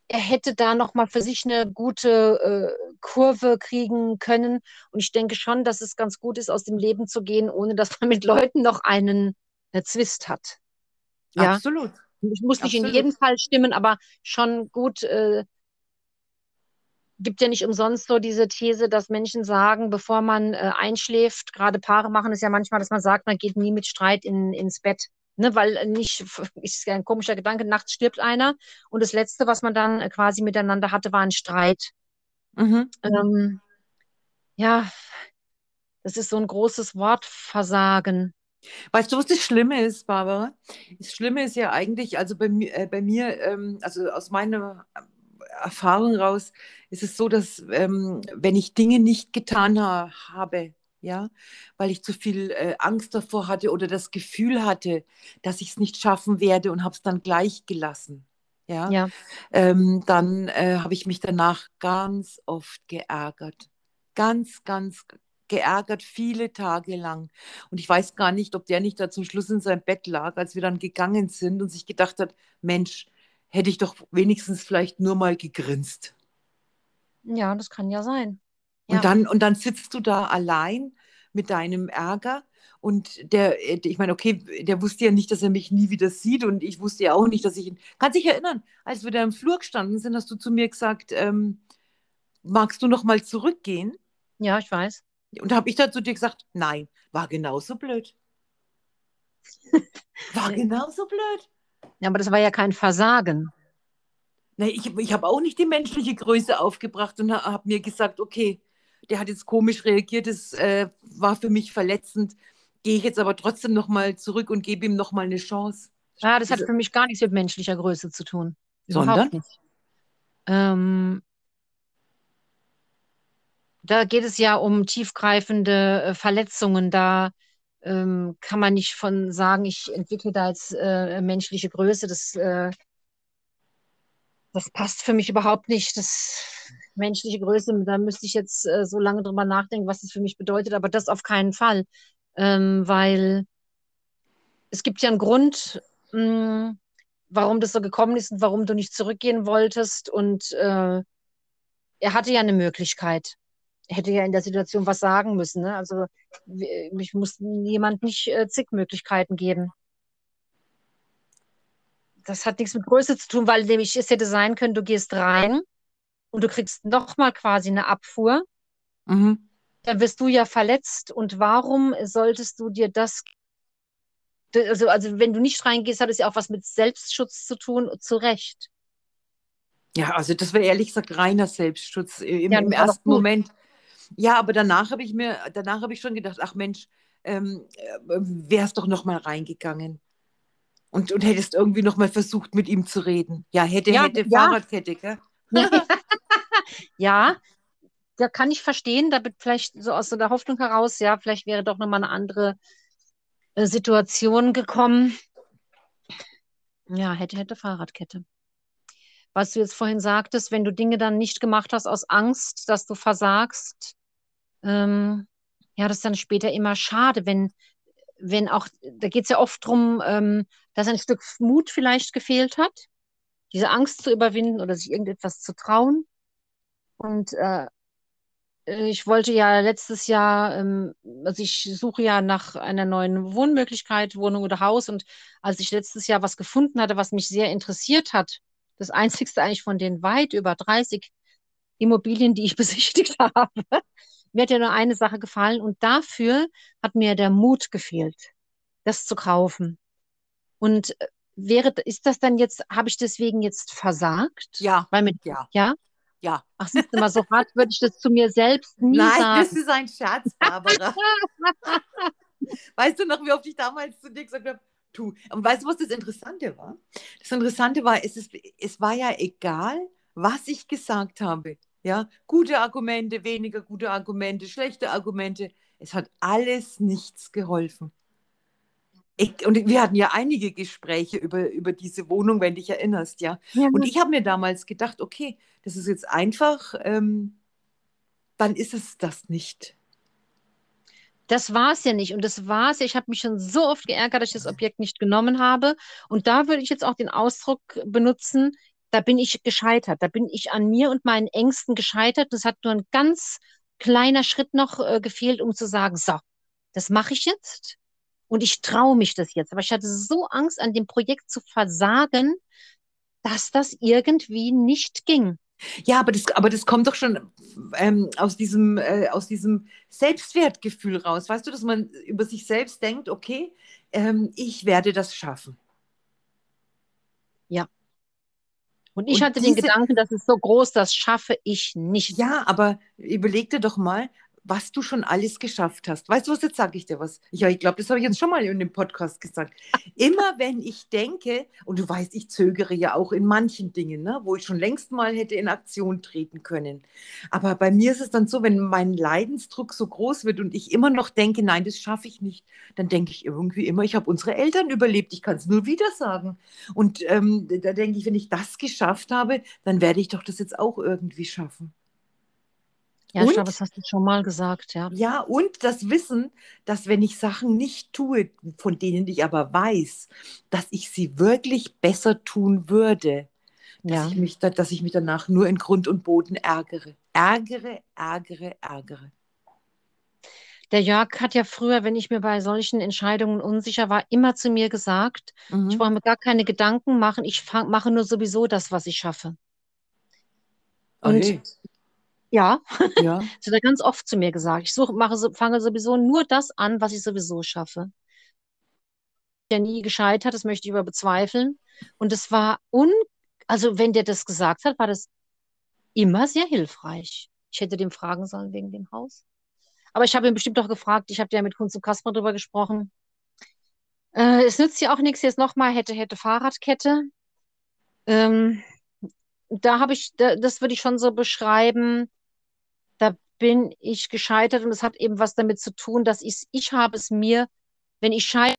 er hätte da nochmal für sich eine gute äh, Kurve kriegen können. Und ich denke schon, dass es ganz gut ist, aus dem Leben zu gehen, ohne dass man mit Leuten noch einen äh, Zwist hat. Ja. absolut, Ich muss nicht in jedem Fall stimmen, aber schon gut, äh, gibt ja nicht umsonst so diese These, dass Menschen sagen, bevor man äh, einschläft, gerade Paare machen es ja manchmal, dass man sagt, man geht nie mit Streit in, ins Bett. Ne, weil nicht, *laughs* ist ja ein komischer Gedanke, nachts stirbt einer und das Letzte, was man dann äh, quasi miteinander hatte, war ein Streit. Mhm. Ähm, ja, das ist so ein großes Wort, Versagen. Weißt du, was das Schlimme ist, Barbara? Das Schlimme ist ja eigentlich, also bei mir, äh, bei mir ähm, also aus meiner äh, Erfahrung raus, ist es so, dass ähm, wenn ich Dinge nicht getan ha habe, ja, weil ich zu viel äh, Angst davor hatte oder das Gefühl hatte, dass ich es nicht schaffen werde und habe es dann gleich gelassen, ja, Ja, ähm, dann äh, habe ich mich danach ganz oft geärgert. Ganz, ganz geärgert, viele Tage lang. Und ich weiß gar nicht, ob der nicht da zum Schluss in seinem Bett lag, als wir dann gegangen sind und sich gedacht hat, Mensch, hätte ich doch wenigstens vielleicht nur mal gegrinst. ja, das kann ja sein. Und Ja, dann, und dann sitzt du da allein mit deinem Ärger. Und der, äh, ich meine, okay, der wusste ja nicht, dass er mich nie wieder sieht. Und ich wusste ja auch nicht, dass ich ihn. Kannst dich erinnern, als wir da im Flur gestanden sind, hast du zu mir gesagt, ähm, magst du noch mal zurückgehen? ja, ich weiß. Und da habe ich dann zu dir gesagt, nein, war genauso blöd. *laughs* War genauso blöd. Ja, aber das war ja kein Versagen. Nee, ich ich habe auch nicht die menschliche Größe aufgebracht und habe mir gesagt, okay, der hat jetzt komisch reagiert, das äh, war für mich verletzend. Gehe ich jetzt aber trotzdem noch mal zurück und gebe ihm noch mal eine Chance. Ja, das hat für mich gar nichts mit menschlicher Größe zu tun. sondern? Ähm, da geht es ja um tiefgreifende äh, Verletzungen. Da ähm, kann man nicht von sagen, ich entwickle da jetzt äh, menschliche Größe. Das, äh, das passt für mich überhaupt nicht. Das menschliche Größe, da müsste ich jetzt äh, so lange drüber nachdenken, was das für mich bedeutet, aber das auf keinen Fall. Ähm, weil es gibt ja einen Grund, mh, hm, warum das so gekommen ist und warum du nicht zurückgehen wolltest. Und äh, er hatte ja eine Möglichkeit. Hätte ja in der Situation was sagen müssen. Ne? Also ich muss jemand nicht äh, zig Möglichkeiten geben. Das hat nichts mit Größe zu tun, weil nämlich es hätte sein können, du gehst rein und du kriegst nochmal quasi eine Abfuhr. Mhm. Dann wirst du ja verletzt. Und warum solltest du dir das also, also wenn du nicht reingehst, hat es ja auch was mit Selbstschutz zu tun, zu Recht. Ja, also das wäre ehrlich gesagt reiner Selbstschutz im, ja, im ersten Moment. Ja, aber danach habe ich mir, danach habe ich schon gedacht, ach Mensch, ähm, äh, wärst doch noch mal reingegangen und, und hättest irgendwie noch mal versucht, mit ihm zu reden. Ja, hätte, ja, hätte, ja. Fahrradkette, gell? *laughs* ja, da kann ich verstehen, da wird vielleicht so aus so der Hoffnung heraus, ja, vielleicht wäre doch noch mal eine andere äh, Situation gekommen. Ja, hätte, hätte Fahrradkette. Was du jetzt vorhin sagtest, wenn du Dinge dann nicht gemacht hast aus Angst, dass du versagst, ähm, ja, das ist dann später immer schade, wenn, wenn auch, da geht es ja oft darum, ähm, dass ein Stück Mut vielleicht gefehlt hat, diese Angst zu überwinden oder sich irgendetwas zu trauen. Und äh, ich wollte ja letztes Jahr, ähm, also ich suche ja nach einer neuen Wohnmöglichkeit, Wohnung oder Haus. Und als ich letztes Jahr was gefunden hatte, was mich sehr interessiert hat, das einzigste eigentlich von den weit über 30 Immobilien, die ich *laughs* besichtigt habe, mir hat ja nur eine Sache gefallen und dafür hat mir der Mut gefehlt, das zu kaufen. Und äh, wäre, ist das dann jetzt, habe ich deswegen jetzt versagt? Ja. Weil mit, ja. ja? Ja. Ach, siehst du mal, so hart würde ich das zu mir selbst nie Nein, sagen. das ist ein Scherz, Barbara. *laughs* weißt du noch, wie oft ich damals zu dir gesagt habe, tu. Und weißt du, was das Interessante war? Das Interessante war, es, ist, es war ja egal, was ich gesagt habe. Ja, gute Argumente, weniger gute Argumente, schlechte Argumente. Es hat alles nichts geholfen. Ich, und wir hatten ja einige Gespräche über, über diese Wohnung, wenn du dich erinnerst, ja. ja und ich habe mir damals gedacht, okay, das ist jetzt einfach, ähm, dann ist es das nicht. Das war es ja nicht. Und das war es ja. Ich habe mich schon so oft geärgert, dass ich das Objekt nicht genommen habe. Und da würde ich jetzt auch den Ausdruck benutzen, da bin ich gescheitert. Da bin ich an mir und meinen Ängsten gescheitert. Das hat nur ein ganz kleiner Schritt noch äh, gefehlt, um zu sagen, so, das mache ich jetzt. Und ich traue mich das jetzt. Aber ich hatte so Angst, an dem Projekt zu versagen, dass das irgendwie nicht ging. Ja, aber das, aber das kommt doch schon ähm, aus, diesem, äh, aus diesem Selbstwertgefühl raus. Weißt du, dass man über sich selbst denkt, okay, ähm, ich werde das schaffen. Ja. Und ich Und hatte diese, den Gedanken, das ist so groß, das schaffe ich nicht. Ja, aber überleg dir doch mal, was du schon alles geschafft hast. Weißt du was, jetzt sage ich dir was. Ja, ich glaube, das habe ich jetzt schon mal in dem Podcast gesagt. Immer wenn ich denke, und du weißt, ich zögere ja auch in manchen Dingen, ne, wo ich schon längst mal hätte in Aktion treten können. Aber bei mir ist es dann so, wenn mein Leidensdruck so groß wird und ich immer noch denke, nein, das schaffe ich nicht, dann denke ich irgendwie immer, ich habe unsere Eltern überlebt, ich kann es nur wieder sagen. Und ähm, da denke ich, wenn ich das geschafft habe, dann werde ich doch das jetzt auch irgendwie schaffen. Ja, und, ich glaube, das hast du schon mal gesagt, ja. Ja, und das Wissen, dass wenn ich Sachen nicht tue, von denen ich aber weiß, dass ich sie wirklich besser tun würde, dass, ja. ich, mich da, dass ich mich danach nur in Grund und Boden ärgere. Ärgere, ärgere, ärgere. Der Jörg hat ja früher, wenn ich mir bei solchen Entscheidungen unsicher war, immer zu mir gesagt, mhm. ich brauche mir gar keine Gedanken machen, ich fang, mache nur sowieso das, was ich schaffe. Und okay. Ja, ja. *laughs* das hat er ganz oft zu mir gesagt. Ich suche, mache, fange sowieso nur das an, was ich sowieso schaffe. Der nie gescheitert, das möchte ich aber bezweifeln. Und es war un, also wenn der das gesagt hat, war das immer sehr hilfreich. Ich hätte dem fragen sollen wegen dem Haus. Aber ich habe ihn bestimmt auch gefragt, ich habe ja mit Kunst und Kasper darüber gesprochen. Äh, es nützt ja auch nichts, jetzt nochmal hätte, hätte Fahrradkette. Ähm, da habe ich, da, das würde ich schon so beschreiben, bin ich gescheitert und es hat eben was damit zu tun, dass ich, ich habe es mir, wenn ich scheitere,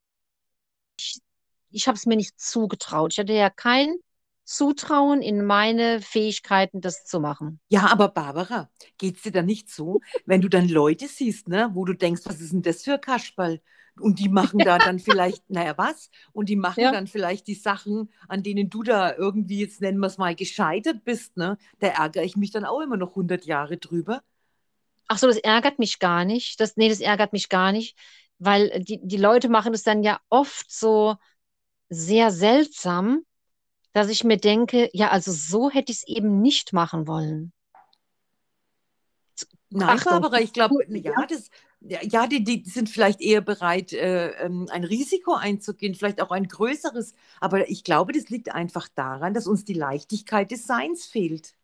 ich, ich habe es mir nicht zugetraut. Ich hatte ja kein zutrauen, in meine Fähigkeiten das zu machen. Ja, aber Barbara, geht es dir dann nicht so, wenn du dann Leute siehst, ne, wo du denkst, was ist denn das für ein Kasperl? Und die machen da dann vielleicht, *laughs* naja, was? Und die machen Ja. dann vielleicht die Sachen, an denen du da irgendwie, jetzt nennen wir es mal, gescheitert bist, ne? Da ärgere ich mich dann auch immer noch 100 Jahre drüber. Ach so, das ärgert mich gar nicht. Das, nee, das ärgert mich gar nicht, weil die, die Leute machen es dann ja oft so sehr seltsam, dass ich mir denke, ja, also so hätte ich es eben nicht machen wollen. Nein, Achtung. Barbara, ich glaube, Ja. das, ja, ja, die, die sind vielleicht eher bereit, äh, ähm, ein Risiko einzugehen, vielleicht auch ein größeres. Aber ich glaube, das liegt einfach daran, dass uns die Leichtigkeit des Seins fehlt.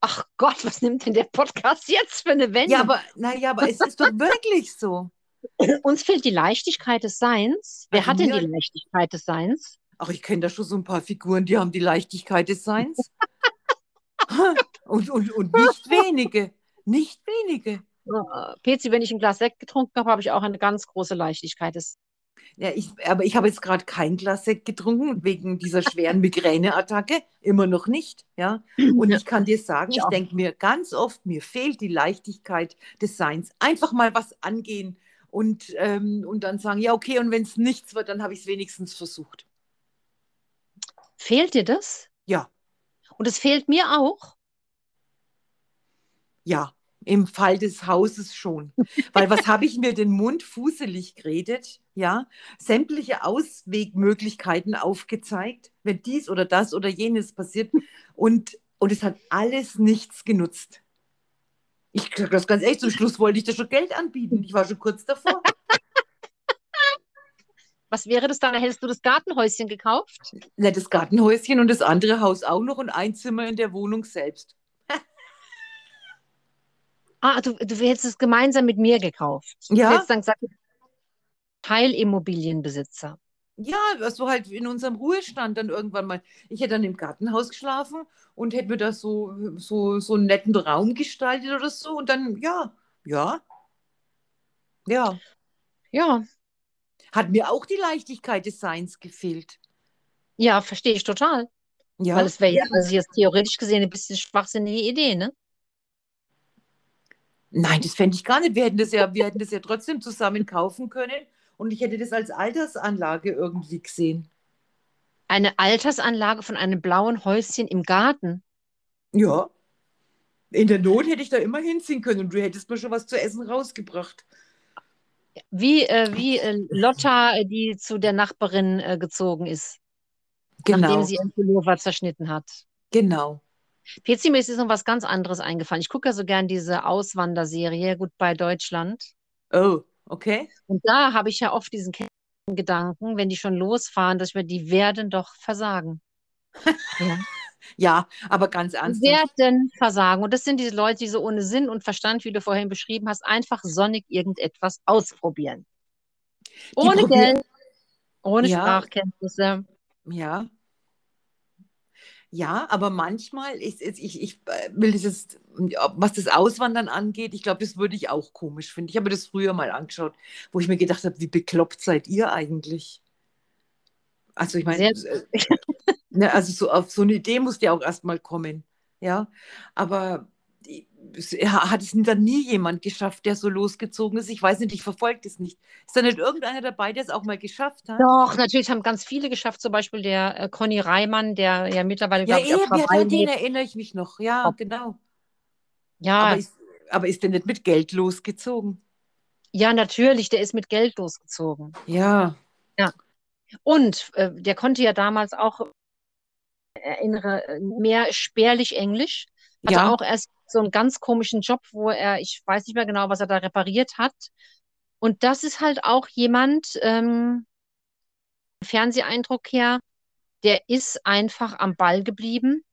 Ach Gott, was nimmt denn der Podcast jetzt für eine Wendung? Ja, aber, naja, aber es ist doch wirklich so. *laughs* Uns fehlt die Leichtigkeit des Seins. Wer Also hat denn die Leichtigkeit des Seins? Ach, ich kenne da schon so ein paar Figuren, die haben die Leichtigkeit des Seins. *laughs* und, und, und nicht wenige. Nicht wenige. Äh, Pezi, wenn ich ein Glas Sekt getrunken habe, habe ich auch eine ganz große Leichtigkeit des Ja, ich, aber ich habe jetzt gerade kein Glas Sekt getrunken, wegen dieser schweren *laughs* Migräneattacke. Immer noch nicht. Ja? Und Ja. ich kann dir sagen, Ich ich denke mir ganz oft, mir fehlt die Leichtigkeit des Seins. Einfach mal was angehen und, ähm, und dann sagen, ja, okay, und wenn es nichts wird, dann habe ich es wenigstens versucht. Fehlt dir das? Ja, Und es fehlt mir auch. ja, im Fall des Hauses schon. Weil was habe ich mir den Mund fuselig geredet? Ja, sämtliche Auswegmöglichkeiten aufgezeigt, wenn dies oder das oder jenes passiert. Und, und es hat alles nichts genutzt. Ich sage das ganz ehrlich, zum Schluss wollte ich dir schon Geld anbieten. Ich war schon kurz davor. Was wäre das dann? Hättest du das Gartenhäuschen gekauft? Na, das Gartenhäuschen und das andere Haus auch noch und ein Zimmer in der Wohnung selbst. Ah, du, du hättest es gemeinsam mit mir gekauft. Du Ja. hättest dann gesagt, Teilimmobilienbesitzer. Ja, so halt in unserem Ruhestand dann irgendwann mal. Ich hätte dann im Gartenhaus geschlafen und hätte mir da so, so, so einen netten Raum gestaltet oder so. Und dann, ja, ja, ja. Ja, Hat mir auch die Leichtigkeit des Seins gefehlt. ja, verstehe ich total. Ja, Weil es wäre ja, also jetzt theoretisch gesehen ein bisschen schwachsinnige Idee, ne? Nein, das fände ich gar nicht. Wir hätten das ja, wir hätten das ja trotzdem zusammen kaufen können und ich hätte das als Altersanlage irgendwie gesehen. Eine Altersanlage von einem blauen Häuschen im Garten. Ja. In der Not hätte ich da immer hinziehen können und du hättest mir schon was zu essen rausgebracht. Wie, äh, wie äh, Lotta, äh, die zu der Nachbarin äh, gezogen ist, nachdem Genau, sie ihren Pullover zerschnitten hat. genau. Pezi, mir ist jetzt noch was ganz anderes eingefallen. Ich gucke ja so gern diese Auswanderserie, Goodbye Deutschland. Oh, okay. Und da habe ich ja oft diesen Gedanken, wenn die schon losfahren, dass wir, die werden doch versagen. *laughs* Ja. Ja, aber ganz Die ernsthaft. werden versagen. Und das sind diese Leute, die so ohne Sinn und Verstand, wie du vorhin beschrieben hast, einfach sonnig irgendetwas ausprobieren. Ohne probieren- Geld, ohne Ja. Sprachkenntnisse. Ja. Ja, aber manchmal ist es, ich, ich äh, will das jetzt, was das Auswandern angeht, ich glaube, das würde ich auch komisch finden. Ich habe das früher mal angeschaut, wo ich mir gedacht habe, wie bekloppt seid ihr eigentlich? Also ich meine, äh, ne, also so auf so eine Idee muss ja auch erstmal kommen. Ja, aber hat es dann nie jemand geschafft, der so losgezogen ist. Ich weiß nicht, ich verfolge das nicht. Ist da nicht irgendeiner dabei, der es auch mal geschafft hat? Doch, natürlich haben ganz viele geschafft, zum Beispiel der äh, Conny Reimann, der ja mittlerweile, Ja, glaube ich, ja, den erinnere ich mich noch. Ja, Ob- genau. Ja, Aber ist, aber ist der nicht mit Geld losgezogen? ja, natürlich, der ist mit Geld losgezogen. Ja. Und äh, der konnte ja damals auch, erinnere, äh, mehr spärlich Englisch. Hatte Ja. auch erst so einen ganz komischen Job, wo er, ich weiß nicht mehr genau, was er da repariert hat. Und das ist halt auch jemand, ähm, Fernseheindruck her, der ist einfach am Ball geblieben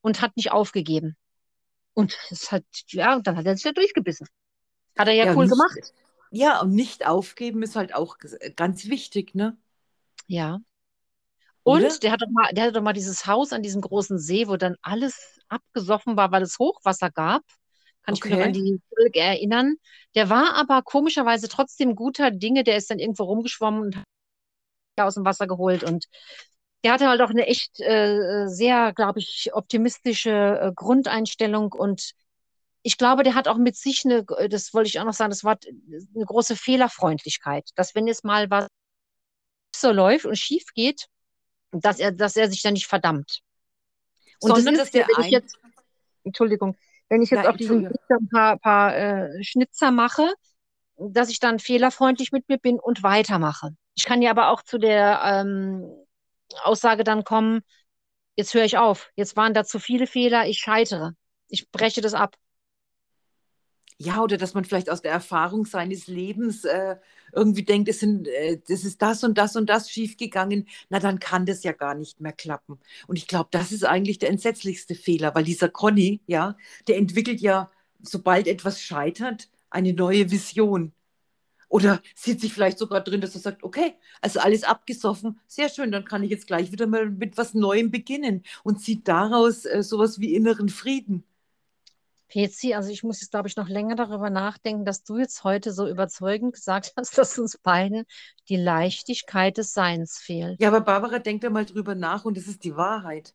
und hat nicht aufgegeben. Und *laughs* es hat, ja, dann hat er sich ja durchgebissen. Hat er ja, Ja, cool nicht- gemacht. Ja, und nicht aufgeben ist halt auch ganz wichtig, ne? Ja. Oder? Und der hat doch mal, der hatte doch mal dieses Haus an diesem großen See, wo dann alles abgesoffen war, weil es Hochwasser gab. Kann ich mich noch Okay. an die Folge erinnern. Der war aber komischerweise trotzdem guter Dinge. Der ist dann irgendwo rumgeschwommen und hat aus dem Wasser geholt. Und der hatte halt auch eine echt äh, sehr, glaube ich, optimistische äh, Grundeinstellung und ich glaube, der hat auch mit sich eine, das wollte ich auch noch sagen, das war eine große Fehlerfreundlichkeit, dass wenn es mal was so läuft und schief geht, dass er, dass er sich dann nicht verdammt. Und Sondern, das dass ist, ja, der wenn ich jetzt, Entschuldigung, wenn ich jetzt Ja, auf diesem. Weg ein paar, paar äh, Schnitzer mache, dass ich dann fehlerfreundlich mit mir bin und weitermache. Ich kann ja aber auch zu der ähm, Aussage dann kommen, jetzt höre ich auf, jetzt waren da zu viele Fehler, ich scheitere, ich breche das ab. Ja, oder dass man vielleicht aus der Erfahrung seines Lebens äh, irgendwie denkt, es sind, äh, das ist das und das und das schiefgegangen. Na, dann kann das ja gar nicht mehr klappen. Und ich glaube, das ist eigentlich der entsetzlichste Fehler, weil dieser Conny, ja, der entwickelt ja, sobald etwas scheitert, eine neue Vision. Oder sieht sich vielleicht sogar drin, dass er sagt, okay, also alles abgesoffen, sehr schön, dann kann ich jetzt gleich wieder mal mit was Neuem beginnen und zieht daraus äh, sowas wie inneren Frieden. PC, also ich muss jetzt, glaube ich, noch länger darüber nachdenken, dass du jetzt heute so überzeugend gesagt *laughs* hast, dass uns beiden die Leichtigkeit des Seins fehlt. Ja, aber Barbara, denkt da mal drüber nach und das ist die Wahrheit.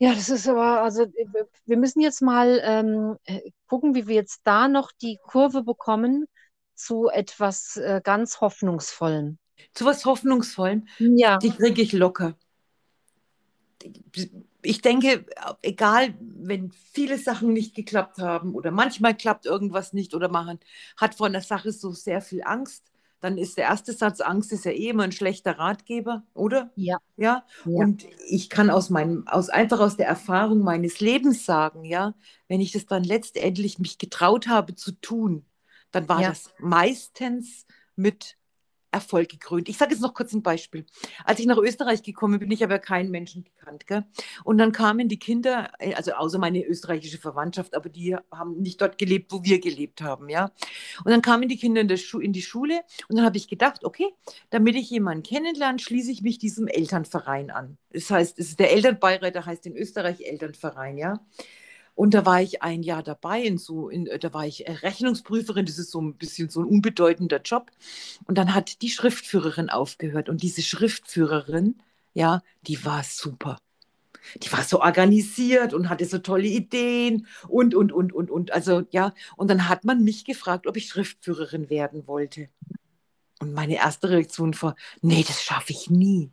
Ja, das ist aber, also äh, wir müssen jetzt mal ähm, äh, gucken, wie wir jetzt da noch die Kurve bekommen zu etwas äh, ganz Hoffnungsvollem. Zu was Hoffnungsvollem, Ja, die kriege ich locker. Ich denke, egal, wenn viele Sachen nicht geklappt haben oder manchmal klappt irgendwas nicht oder man hat vor einer Sache so sehr viel Angst, dann ist der erste Satz, Angst ist ja eh immer ein schlechter Ratgeber, oder? ja, Ja, ja. und ich kann aus meinem, aus einfach aus der Erfahrung meines Lebens sagen, ja, wenn ich das dann letztendlich mich getraut habe zu tun, dann war Ja. das meistens mit Erfolg gekrönt. Ich sage jetzt noch kurz ein Beispiel. Als ich nach Österreich gekommen bin, ich habe ja keinen Menschen gekannt, gell? Und dann kamen die Kinder, äh, also außer meine österreichische Verwandtschaft, aber die haben nicht dort gelebt, wo wir gelebt haben, ja. Und dann kamen die Kinder in, in die Schule und dann habe ich gedacht, okay, damit ich jemanden kennenlerne, schließe ich mich diesem Elternverein an. Das heißt, der Elternbeirat, der heißt in Österreich Elternverein, ja. Und da war ich ein Jahr dabei, in so, in, da war ich Rechnungsprüferin, das ist so ein bisschen so ein unbedeutender Job. Und dann hat die Schriftführerin aufgehört. Und diese Schriftführerin, ja, die war super. Die war so organisiert und hatte so tolle Ideen und, und, und, und, und. Also, ja, und dann hat man mich gefragt, ob ich Schriftführerin werden wollte. Und meine erste Reaktion war, nee, das schaffe ich nie.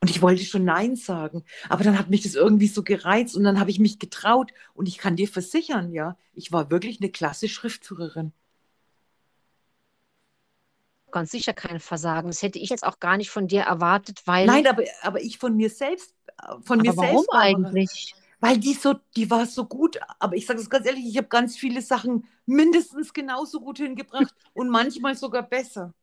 Und ich wollte schon Nein sagen, aber dann hat mich das irgendwie so gereizt und dann habe ich mich getraut und ich kann dir versichern, ja, ich war wirklich eine klasse Schriftführerin. Ganz sicher kein Versagen. Das hätte ich jetzt auch gar nicht von dir erwartet, weil. Nein, aber, aber ich von mir selbst, von mir aber warum selbst, Barbara. eigentlich? Weil die so, die war so gut, aber ich sage es ganz ehrlich, ich habe ganz viele Sachen mindestens genauso gut hingebracht und manchmal sogar besser.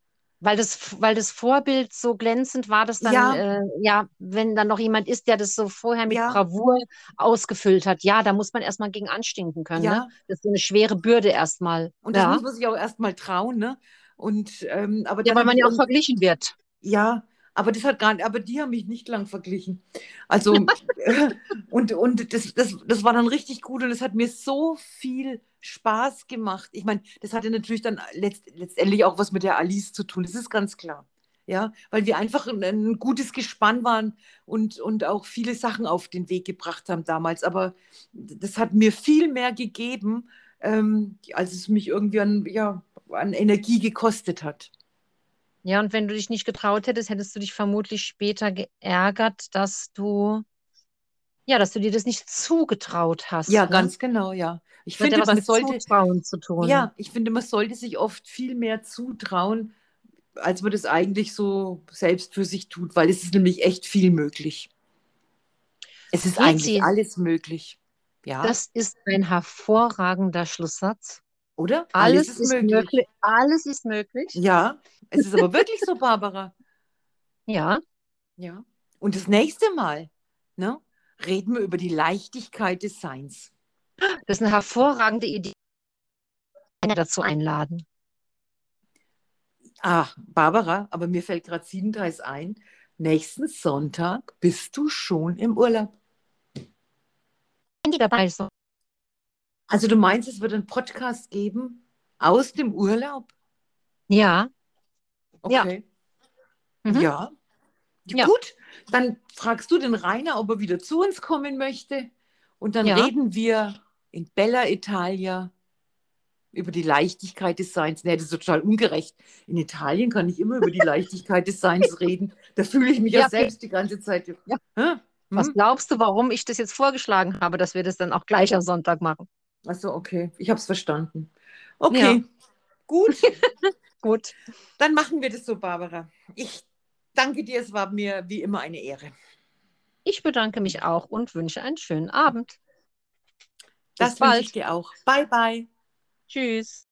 Weil das, weil das Vorbild so glänzend war, dass dann, Ja. äh, ja, wenn dann noch jemand ist, der das so vorher mit Ja. Bravour ausgefüllt hat, ja, da muss man erstmal gegen anstinken können. Ja. Ne? Das ist so eine schwere Bürde erstmal. Und das muss man sich auch erstmal trauen, ne? Und ähm, aber ja, weil man ja auch verglichen wird. Ja, aber das hat gar nicht, aber die haben mich nicht lang verglichen. Also *laughs* und, und das, das, das war dann richtig gut und es hat mir so viel Spaß gemacht. Ich meine, das hatte natürlich dann letzt, letztendlich auch was mit der Alice zu tun, das ist ganz klar. Ja, weil wir einfach ein, ein gutes Gespann waren und, und auch viele Sachen auf den Weg gebracht haben damals. Aber das hat mir viel mehr gegeben, ähm, als es mich irgendwie an, ja, an Energie gekostet hat. Ja, und wenn du dich nicht getraut hättest, hättest du dich vermutlich später geärgert, dass du, ja, dass du dir das nicht zugetraut hast. Ja, ne? ganz genau, ja. Ich Das finde, ja was man mit sollte, Zutrauen zu tun. ja, ich finde, man sollte sich oft viel mehr zutrauen, als man das eigentlich so selbst für sich tut, weil es ist nämlich echt viel möglich. Es ist Geht eigentlich sie. alles möglich. Ja, Das ist ein hervorragender Schlusssatz. Oder? Alles, ist möglich. Alles ist möglich. Ja, es ist aber wirklich so, Barbara. *laughs* Ja, Ja. Und das nächste Mal, ne, reden wir über die Leichtigkeit des Seins. das ist eine hervorragende Idee. Einer dazu einladen. Ah, Barbara, aber mir fällt gerade siebenteils ein. Nächsten Sonntag bist du schon im Urlaub. Wenn die dabei ist. Also du meinst, es wird einen Podcast geben aus dem Urlaub? Ja, Ja. Okay. Mhm. Ja. Ja. Gut, Dann fragst du den Rainer, ob er wieder zu uns kommen möchte. Und dann Ja. reden wir in Bella Italia über die Leichtigkeit des Seins. Nee, das ist total ungerecht. In Italien kann ich immer über die *laughs* Leichtigkeit des Seins reden. Da fühle ich mich ja, Ja, selbst die ganze Zeit. Ja. Hä? Was Hm? glaubst du, warum ich das jetzt vorgeschlagen habe, dass wir das dann auch gleich am Sonntag machen? Achso, okay. Ich habe es verstanden. Okay, gut. *laughs* Gut. Dann machen wir das so, Barbara. Ich danke dir. Es war mir wie immer eine Ehre. Ich bedanke mich auch und wünsche einen schönen Abend. Bis Das wünsche bald. ich dir auch. Bye, bye. Tschüss.